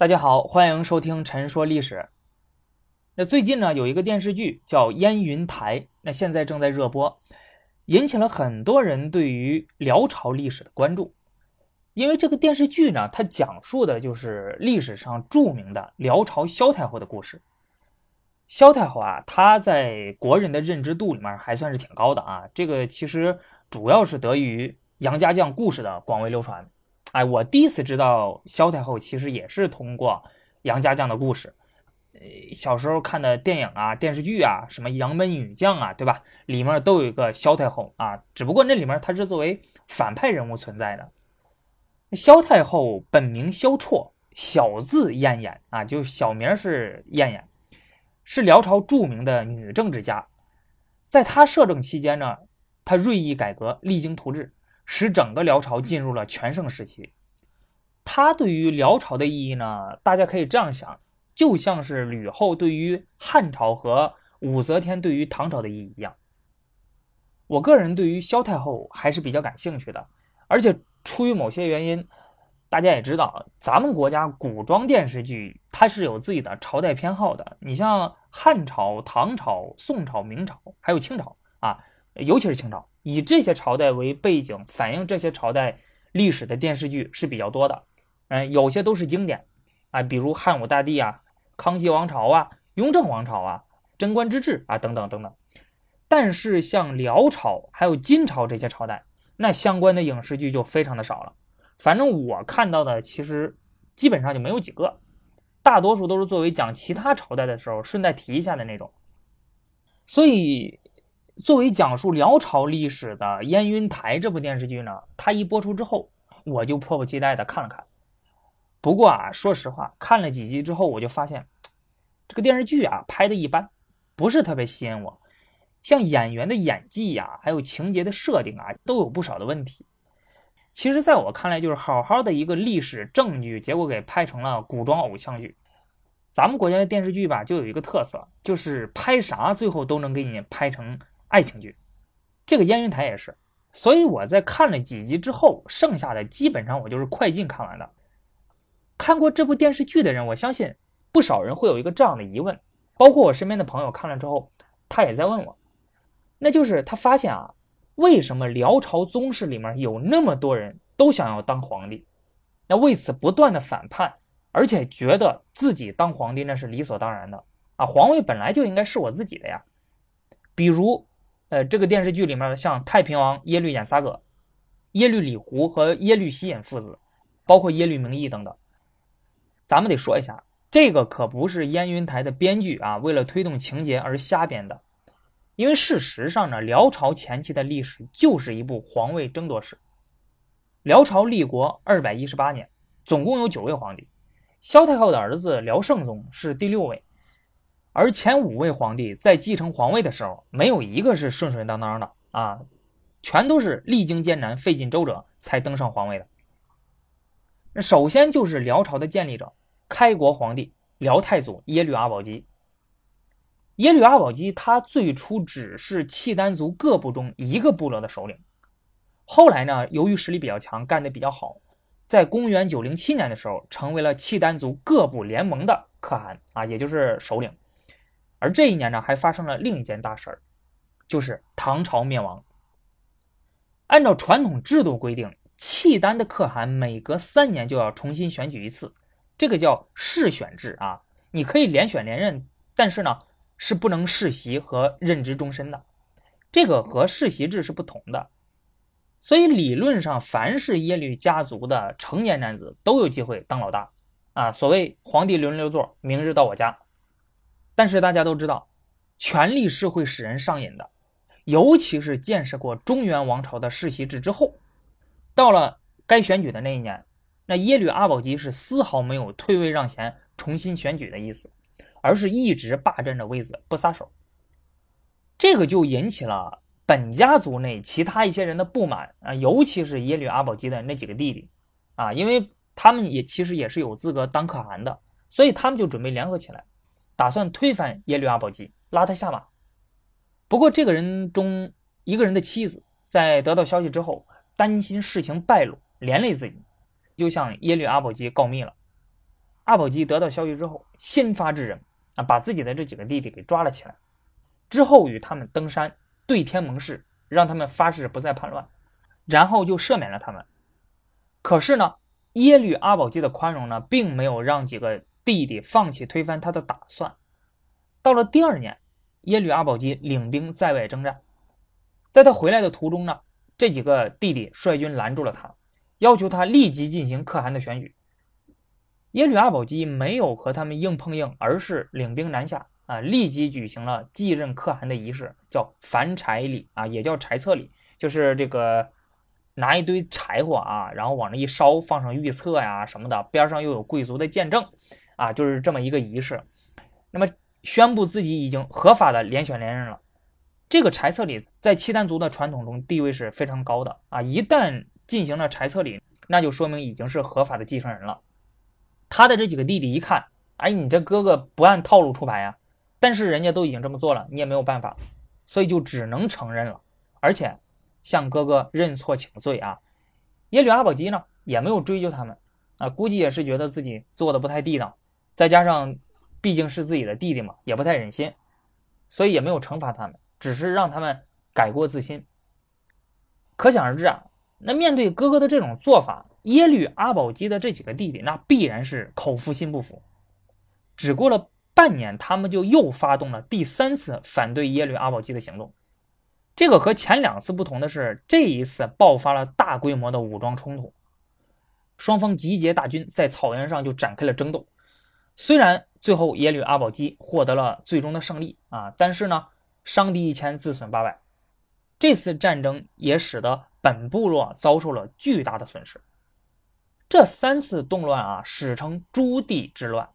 大家好，欢迎收听《陈说历史》。那最近呢，有一个电视剧叫《燕云台》，那现在正在热播，引起了很多人对于辽朝历史的关注。因为这个电视剧呢，它讲述的就是历史上著名的辽朝萧太后的故事。萧太后啊，她在国人的认知度里面还算是挺高的啊。这个其实主要是得益于杨家将故事的广为流传。哎，我第一次知道萧太后，其实也是通过杨家将的故事。呃，小时候看的电影啊、电视剧啊，什么杨门女将啊，对吧？里面都有一个萧太后啊，只不过那里面她是作为反派人物存在的。萧太后本名萧绰，小字燕燕啊，就小名是燕燕，是辽朝著名的女政治家。在她摄政期间呢，她锐意改革，励精图治。使整个辽朝进入了全盛时期。它对于辽朝的意义呢，大家可以这样想，就像是吕后对于汉朝和武则天对于唐朝的意义一样。我个人对于萧太后还是比较感兴趣的，而且出于某些原因，大家也知道，咱们国家古装电视剧它是有自己的朝代偏好的。你像汉朝、唐朝、宋朝、明朝，还有清朝啊。尤其是清朝，以这些朝代为背景，反映这些朝代历史的电视剧是比较多的。嗯，有些都是经典啊，比如汉武大帝啊、康熙王朝啊、雍正王朝啊、贞观之治啊等等等等。但是像辽朝还有金朝这些朝代，那相关的影视剧就非常的少了。反正我看到的，其实基本上就没有几个，大多数都是作为讲其他朝代的时候顺带提一下的那种。所以。作为讲述辽朝历史的《燕云台》这部电视剧呢，它一播出之后，我就迫不及待的看了看。不过啊，说实话，看了几集之后，我就发现这个电视剧啊拍的一般，不是特别吸引我。像演员的演技呀，还有情节的设定啊，都有不少的问题。其实，在我看来，就是好好的一个历史正剧，结果给拍成了古装偶像剧。咱们国家的电视剧吧，就有一个特色，就是拍啥最后都能给你拍成。爱情剧，这个燕云台也是，所以我在看了几集之后，剩下的基本上我就是快进看完的。看过这部电视剧的人，我相信不少人会有一个这样的疑问，包括我身边的朋友看了之后，他也在问我，那就是他发现啊，为什么辽朝宗室里面有那么多人都想要当皇帝，那为此不断的反叛，而且觉得自己当皇帝那是理所当然的。啊，皇位本来就应该是我自己的呀，比如。呃，这个电视剧里面像太平王耶律演撒葛、耶律李胡和耶律希隐父子，包括耶律明义等等，咱们得说一下，这个可不是燕云台的编剧啊，为了推动情节而瞎编的。因为事实上呢，辽朝前期的历史就是一部皇位争夺史。辽朝立国二百一十八年，总共有九位皇帝，萧太后的儿子辽圣宗是第六位。而前五位皇帝在继承皇位的时候，没有一个是顺顺当当的啊，全都是历经艰难、费尽周折才登上皇位的。那首先就是辽朝的建立者，开国皇帝辽太祖耶律阿保机。耶律阿保机他最初只是契丹族各部中一个部落的首领，后来呢，由于实力比较强，干得比较好，在公元907年的时候，成为了契丹族各部联盟的可汗啊，也就是首领。而这一年呢，还发生了另一件大事儿，就是唐朝灭亡。按照传统制度规定，契丹的可汗每隔三年就要重新选举一次，这个叫世选制啊。你可以连选连任，但是呢，是不能世袭和任职终身的。这个和世袭制是不同的。所以理论上，凡是耶律家族的成年男子都有机会当老大啊。所谓皇帝轮流坐，明日到我家。但是大家都知道，权力是会使人上瘾的，尤其是见识过中原王朝的世袭制之后，到了该选举的那一年，那耶律阿保机是丝毫没有退位让贤、重新选举的意思，而是一直霸占着位子不撒手。这个就引起了本家族内其他一些人的不满啊，尤其是耶律阿保机的那几个弟弟啊，因为他们也其实也是有资格当可汗的，所以他们就准备联合起来。打算推翻耶律阿保机，拉他下马。不过，这个人中一个人的妻子在得到消息之后，担心事情败露，连累自己，就向耶律阿保机告密了。阿保机得到消息之后，先发制人啊，把自己的这几个弟弟给抓了起来，之后与他们登山对天盟誓，让他们发誓不再叛乱，然后就赦免了他们。可是呢，耶律阿保机的宽容呢，并没有让几个弟弟放弃推翻他的打算。到了第二年，耶律阿保机领兵在外征战，在他回来的途中呢，这几个弟弟率军拦住了他，要求他立即进行可汗的选举。耶律阿保机没有和他们硬碰硬，而是领兵南下啊，立即举行了继任可汗的仪式，叫凡柴礼啊，也叫柴册礼，就是这个拿一堆柴火啊，然后往那一烧，放上御册呀什么的，边上又有贵族的见证啊，就是这么一个仪式。那么宣布自己已经合法的连选连任了。这个柴册礼在契丹族的传统中地位是非常高的啊，一旦进行了柴册礼，那就说明已经是合法的继承人了。他的这几个弟弟一看，哎，你这哥哥不按套路出牌呀！但是人家都已经这么做了，你也没有办法，所以就只能承认了，而且向哥哥认错请罪啊。耶律阿保机呢也没有追究他们啊，估计也是觉得自己做的不太地道，再加上毕竟是自己的弟弟嘛，也不太忍心，所以也没有惩罚他们，只是让他们改过自新。可想而知啊，那面对哥哥的这种做法。耶律阿保机的这几个弟弟，那必然是口服心不服。只过了半年，他们就又发动了第三次反对耶律阿保机的行动。这个和前两次不同的是，这一次爆发了大规模的武装冲突，双方集结大军在草原上就展开了争斗。虽然最后耶律阿保机获得了最终的胜利啊，但是呢，伤敌一千，自损八百。这次战争也使得本部落遭受了巨大的损失。这三次动乱啊，史称朱棣之乱。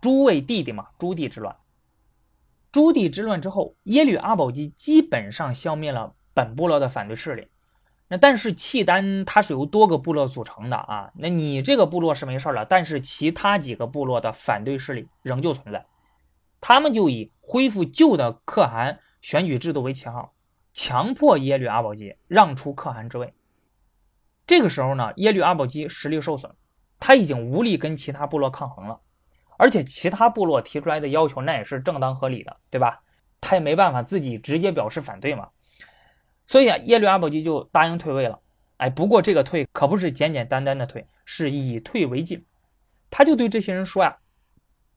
诸位弟弟嘛，朱棣之乱。朱棣之乱之后，耶律阿保机基本上消灭了本部落的反对势力。那但是契丹它是由多个部落组成的啊，那你这个部落是没事了，但是其他几个部落的反对势力仍旧存在。他们就以恢复旧的可汗选举制度为旗号，强迫耶律阿保机让出可汗之位。这个时候呢，耶律阿保机实力受损，他已经无力跟其他部落抗衡了，而且其他部落提出来的要求那也是正当合理的，对吧？他也没办法自己直接表示反对嘛，所以啊，耶律阿保机就答应退位了。哎，不过这个退可不是简简单单的退，是以退为进。他就对这些人说呀：“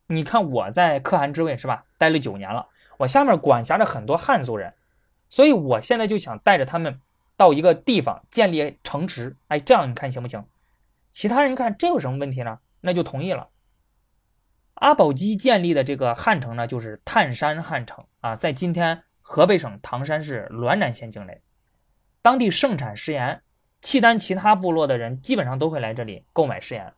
你看我在可汗之位是吧，待了九年了，我下面管辖着很多汉族人，所以我现在就想带着他们。”到一个地方建立城池，哎，这样你看行不行？其他人看这有什么问题呢？那就同意了。阿保机建立的这个汉城呢，就是炭山汉城啊，在今天河北省唐山市滦南县境内，当地盛产食盐，契丹其他部落的人基本上都会来这里购买食盐。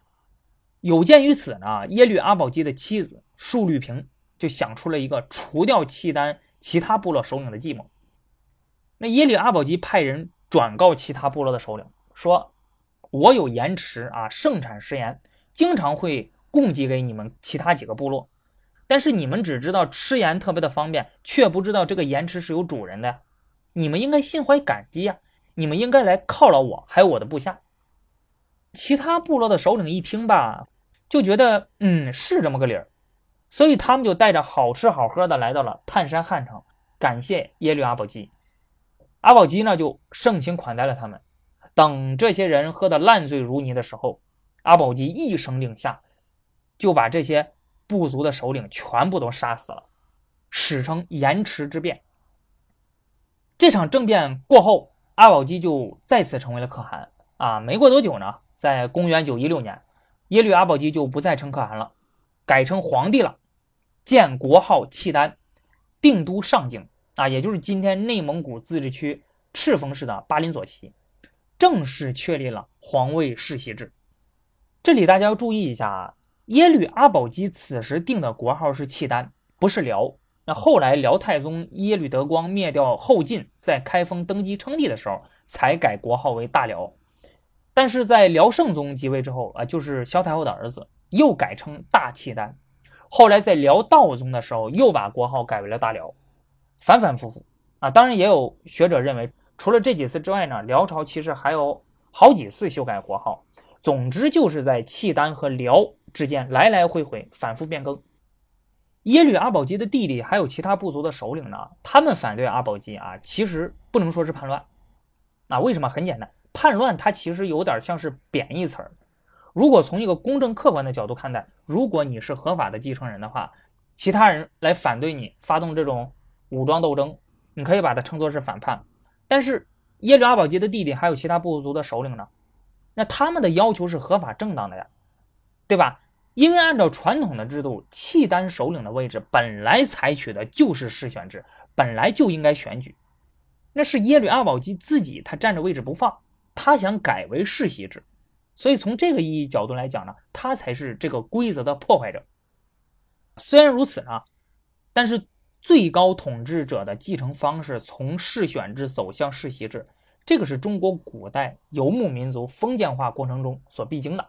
有鉴于此呢，耶律阿保机的妻子述律平就想出了一个除掉契丹其他部落首领的计谋。那耶律阿保机派人转告其他部落的首领说：“我有盐池啊，盛产食盐，经常会供给给你们其他几个部落。但是你们只知道吃盐特别的方便，却不知道这个盐池是有主人的。你们应该心怀感激呀，你们应该来犒劳我，还有我的部下。”其他部落的首领一听吧，就觉得嗯是这么个理儿，所以他们就带着好吃好喝的来到了泰山汉城，感谢耶律阿保机。阿保机呢，就盛情款待了他们。等这些人喝得烂醉如泥的时候，阿保机一声令下，就把这些部族的首领全部都杀死了，史称盐池之变。这场政变过后，阿保机就再次成为了可汗。啊，没过多久呢，在公元九一六年，耶律阿保机就不再称可汗了，改称皇帝了，建国号契丹，定都上京。啊，也就是今天内蒙古自治区赤峰市的巴林左旗，正式确立了皇位世袭制。这里大家要注意一下啊，耶律阿保机此时定的国号是契丹，不是辽。那后来辽太宗耶律德光灭掉后晋，在开封登基称帝的时候，才改国号为大辽。但是在辽圣宗即位之后啊，就是萧太后的儿子，又改称大契丹。后来在辽道宗的时候，又把国号改为了大辽。反反复复啊！当然，也有学者认为，除了这几次之外呢，辽朝其实还有好几次修改国号。总之，就是在契丹和辽之间来来回回反复变更。耶律阿保机的弟弟还有其他部族的首领呢，他们反对阿保机啊，其实不能说是叛乱。啊，为什么？很简单，叛乱它其实有点像是贬义词儿。如果从一个公正客观的角度看待，如果你是合法的继承人的话，其他人来反对你发动这种武装斗争，你可以把它称作是反叛。但是耶律阿保机的弟弟还有其他部族的首领呢，那他们的要求是合法正当的呀，对吧？因为按照传统的制度，契丹首领的位置本来采取的就是世选制，本来就应该选举。那是耶律阿保机自己他占着位置不放，他想改为世袭制，所以从这个意义角度来讲呢，他才是这个规则的破坏者。虽然如此呢，但是最高统治者的继承方式从世选制走向世袭制，这个是中国古代游牧民族封建化过程中所必经的，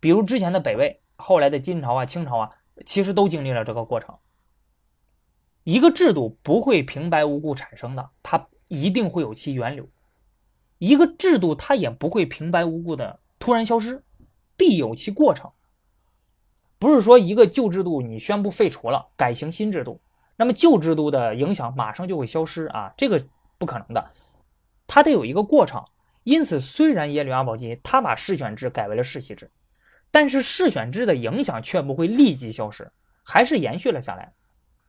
比如之前的北魏。后来的金朝啊、清朝啊，其实都经历了这个过程。一个制度不会平白无故产生的，它一定会有其源流；一个制度它也不会平白无故的突然消失，必有其过程。不是说一个旧制度你宣布废除了，改行新制度，那么旧制度的影响马上就会消失啊，这个不可能的，它得有一个过程。因此，虽然耶律阿保机他把世选制改为了世袭制。但是世选制的影响却不会立即消失，还是延续了下来，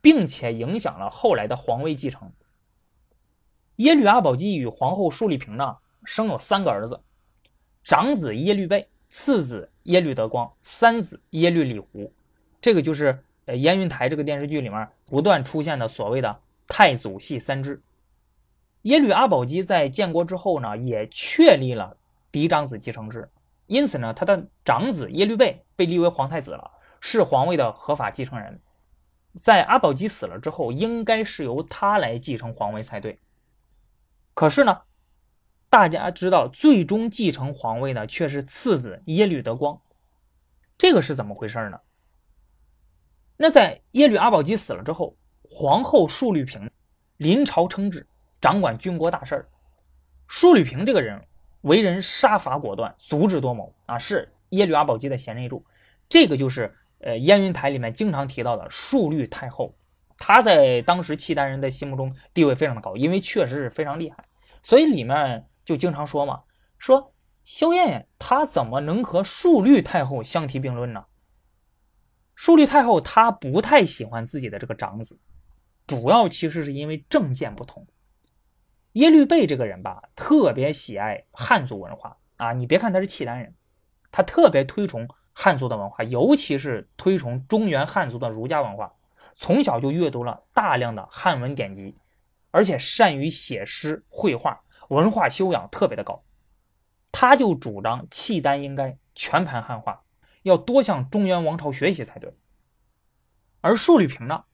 并且影响了后来的皇位继承。耶律阿保机与皇后述律平呢，生有三个儿子：长子耶律倍，次子耶律德光，三子耶律李胡。这个就是呃燕云台这个电视剧里面不断出现的所谓的太祖系三支。耶律阿保机在建国之后呢，也确立了嫡长子继承制。因此呢，他的长子耶律倍被立为皇太子了，是皇位的合法继承人。在阿保机死了之后，应该是由他来继承皇位才对。可是呢，大家知道，最终继承皇位的却是次子耶律德光。这个是怎么回事呢？那在耶律阿保机死了之后，皇后述律平临朝称制，掌管军国大事儿。述律平这个人。为人杀伐果断，足智多谋啊，是耶律阿保机的贤内助。这个就是呃燕云台里面经常提到的述律太后。她在当时契丹人的心目中地位非常的高，因为确实是非常厉害，所以里面就经常说嘛，说萧燕燕她怎么能和述律太后相提并论呢？述律太后她不太喜欢自己的这个长子，主要其实是因为政见不同。耶律倍这个人吧，特别喜爱汉族文化啊！你别看他是契丹人，他特别推崇汉族的文化，尤其是推崇中原汉族的儒家文化。从小就阅读了大量的汉文典籍，而且善于写诗绘画，文化修养特别的高。他就主张契丹应该全盘汉化，要多向中原王朝学习才对。而述律平呢，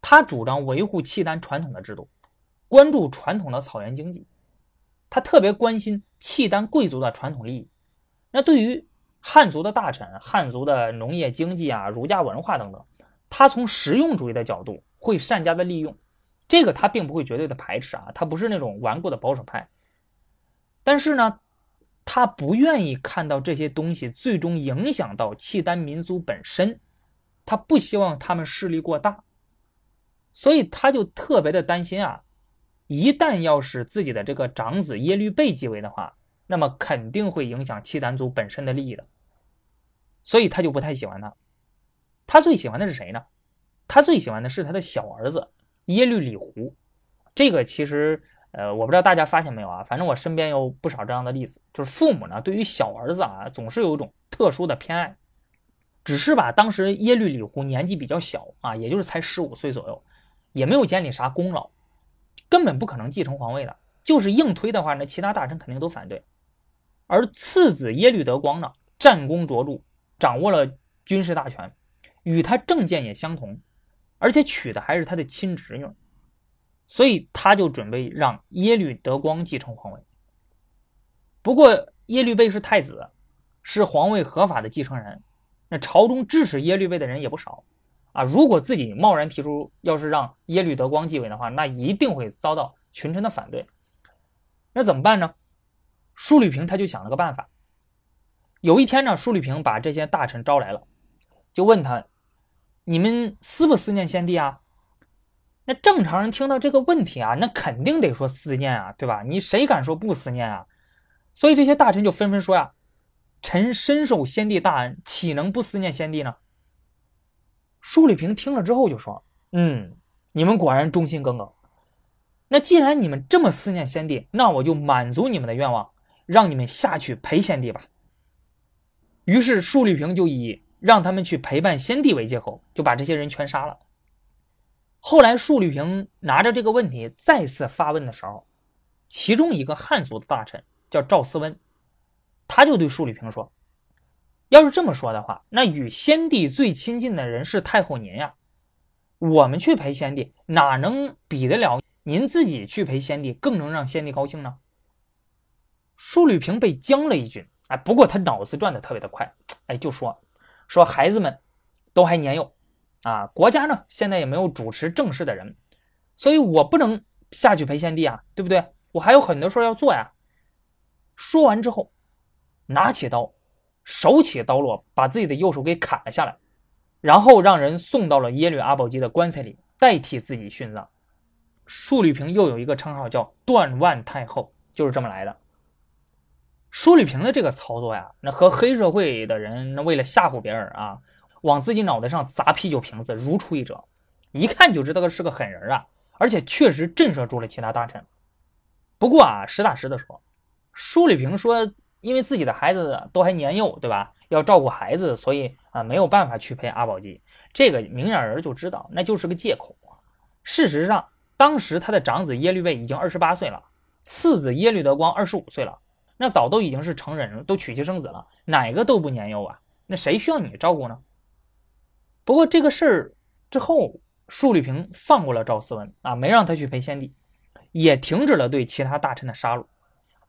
他主张维护契丹传统的制度。关注传统的草原经济，他特别关心契丹贵族的传统利益。那对于汉族的大臣、汉族的农业经济啊、儒家文化等等，他从实用主义的角度会善加的利用。这个他并不会绝对的排斥啊，他不是那种顽固的保守派。但是呢，他不愿意看到这些东西最终影响到契丹民族本身，他不希望他们势力过大，所以他就特别的担心啊。一旦要是自己的这个长子耶律倍继位的话，那么肯定会影响契丹族本身的利益的，所以他就不太喜欢他。他最喜欢的是谁呢？他最喜欢的是他的小儿子耶律李胡。这个其实，呃，我不知道大家发现没有啊？反正我身边有不少这样的例子，就是父母呢对于小儿子啊总是有一种特殊的偏爱，只是吧，当时耶律李胡年纪比较小啊，也就是才十五岁左右，也没有建立啥功劳。根本不可能继承皇位的，就是硬推的话，那其他大臣肯定都反对。而次子耶律德光呢，战功卓著，掌握了军事大权，与他政见也相同，而且娶的还是他的亲侄女，所以他就准备让耶律德光继承皇位。不过耶律倍是太子，是皇位合法的继承人，那朝中支持耶律倍的人也不少。啊，如果自己贸然提出要是让耶律德光继位的话，那一定会遭到群臣的反对。那怎么办呢？舒律平他就想了个办法，有一天呢，舒律平把这些大臣招来了，就问他：“你们思不思念先帝啊？”那正常人听到这个问题啊，那肯定得说思念啊，对吧？你谁敢说不思念啊？所以这些大臣就纷纷说呀：“臣深受先帝大恩，岂能不思念先帝呢？”舒立平听了之后就说：“嗯，你们果然忠心耿耿。那既然你们这么思念先帝，那我就满足你们的愿望，让你们下去陪先帝吧。”于是舒立平就以让他们去陪伴先帝为借口，就把这些人全杀了。后来，舒立平拿着这个问题再次发问的时候，其中一个汉族的大臣叫赵思温，他就对舒立平说：“要是这么说的话，那与先帝最亲近的人是太后您呀，我们去陪先帝，哪能比得了您自己去陪先帝，更能让先帝高兴呢？”舒律平被将了一军，哎，不过他脑子转的特别的快，哎，就说说孩子们都还年幼。啊，国家呢现在也没有主持政事的人，所以我不能下去陪先帝啊，对不对？我还有很多事要做呀。说完之后，拿起刀，手起刀落，把自己的右手给砍了下来，然后让人送到了耶律阿保机的棺材里，代替自己殉葬。舒律平又有一个称号叫断腕太后，就是这么来的。舒律平的这个操作呀，那和黑社会的人那为了吓唬别人啊。往自己脑袋上砸啤酒瓶子，如出一辙，一看就知道是个狠人啊！而且确实震慑住了其他大臣。不过啊，实打实的说，舒礼平说，因为自己的孩子都还年幼，对吧？要照顾孩子，所以啊没有办法去陪阿保机。这个明眼人就知道，那就是个借口。事实上，当时他的长子耶律倍已经二十八岁了，次子耶律德光二十五岁了，那早都已经是成人了，都娶妻生子了，哪个都不年幼啊？那谁需要你照顾呢？不过这个事儿之后，束律平放过了赵思文啊，没让他去陪先帝，也停止了对其他大臣的杀戮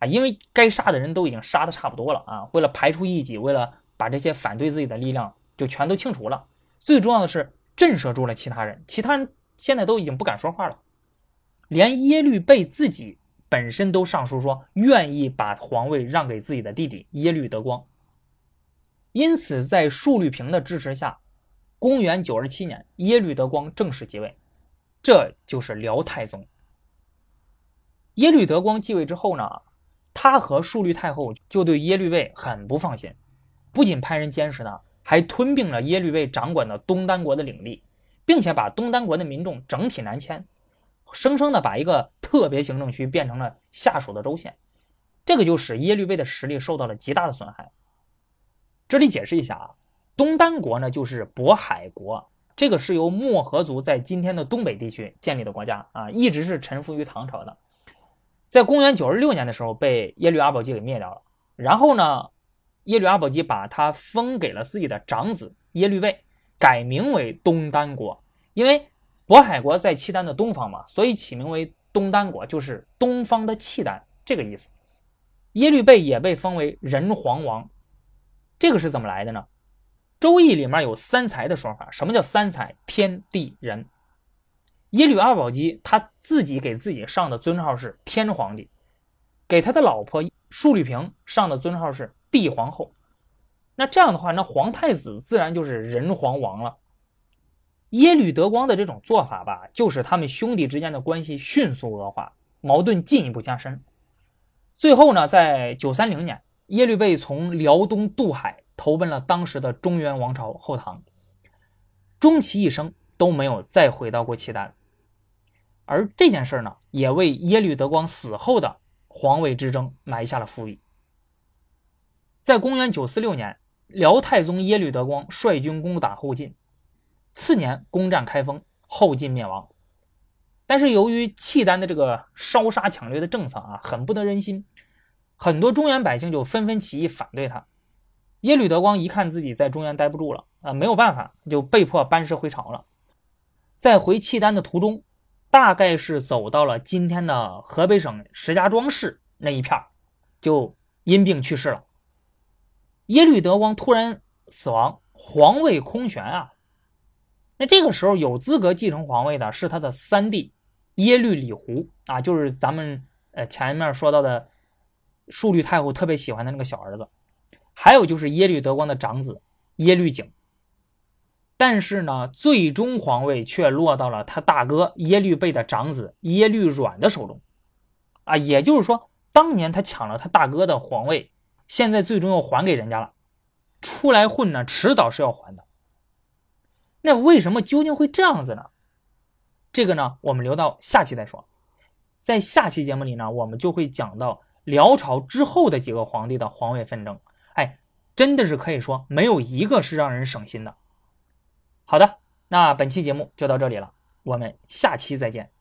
因为该杀的人都已经杀的差不多了啊。为了排除异己，为了把这些反对自己的力量就全都清除了，最重要的是震慑住了其他人，其他人现在都已经不敢说话了，连耶律倍自己本身都上书说愿意把皇位让给自己的弟弟耶律德光，因此在舒律平的支持下。公元九二七年，耶律德光正式继位，这就是辽太宗。耶律德光继位之后呢，他和淑律太后就对耶律倍很不放心，不仅派人监视他，还吞并了耶律倍掌管的东丹国的领地，并且把东丹国的民众整体南迁，生生的把一个特别行政区变成了下属的州县，这个就使耶律倍的实力受到了极大的损害。这里解释一下啊。东丹国呢，就是渤海国，这个是由漠河族在今天的东北地区建立的国家啊，一直是臣服于唐朝的。在公元九十六年的时候，被耶律阿保机给灭掉了。然后呢，耶律阿保机把他封给了自己的长子耶律倍，改名为东丹国。因为渤海国在契丹的东方嘛，所以起名为东丹国，就是东方的契丹这个意思。耶律倍也被封为仁皇王，这个是怎么来的呢？周易里面有三才的说法，什么叫三才？天地人。耶律阿保机他自己给自己上的尊号是天皇帝，给他的老婆舒律平上的尊号是帝皇后。那这样的话，那皇太子自然就是人皇王了。耶律德光的这种做法吧，就使他们兄弟之间的关系迅速恶化，矛盾进一步加深。最后呢，在九三零年，耶律倍从辽东渡海。投奔了当时的中原王朝后唐，终其一生都没有再回到过契丹，而这件事呢，也为耶律德光死后的皇位之争埋下了伏笔。在公元九四六年，辽太宗耶律德光率军攻打后晋，次年攻占开封，后晋灭亡。但是由于契丹的这个烧杀抢掠的政策啊，很不得人心，很多中原百姓就纷纷起义反对他。耶律德光一看自己在中原待不住了啊，没有办法，就被迫班师回朝了。在回契丹的途中，大概是走到了今天的河北省石家庄市那一片就因病去世了。耶律德光突然死亡，皇位空悬啊。那这个时候有资格继承皇位的是他的三弟耶律李胡啊，就是咱们呃前面说到的淑律太后特别喜欢的那个小儿子。还有就是耶律德光的长子耶律景。但是呢，最终皇位却落到了他大哥耶律倍的长子耶律阮的手中。啊，也就是说，当年他抢了他大哥的皇位，现在最终又还给人家了。出来混呢，迟早是要还的。那为什么究竟会这样子呢？这个呢，我们留到下期再说。在下期节目里呢，我们就会讲到辽朝之后的几个皇帝的皇位纷争。哎，真的是可以说没有一个是让人省心的。好的，那本期节目就到这里了，我们下期再见。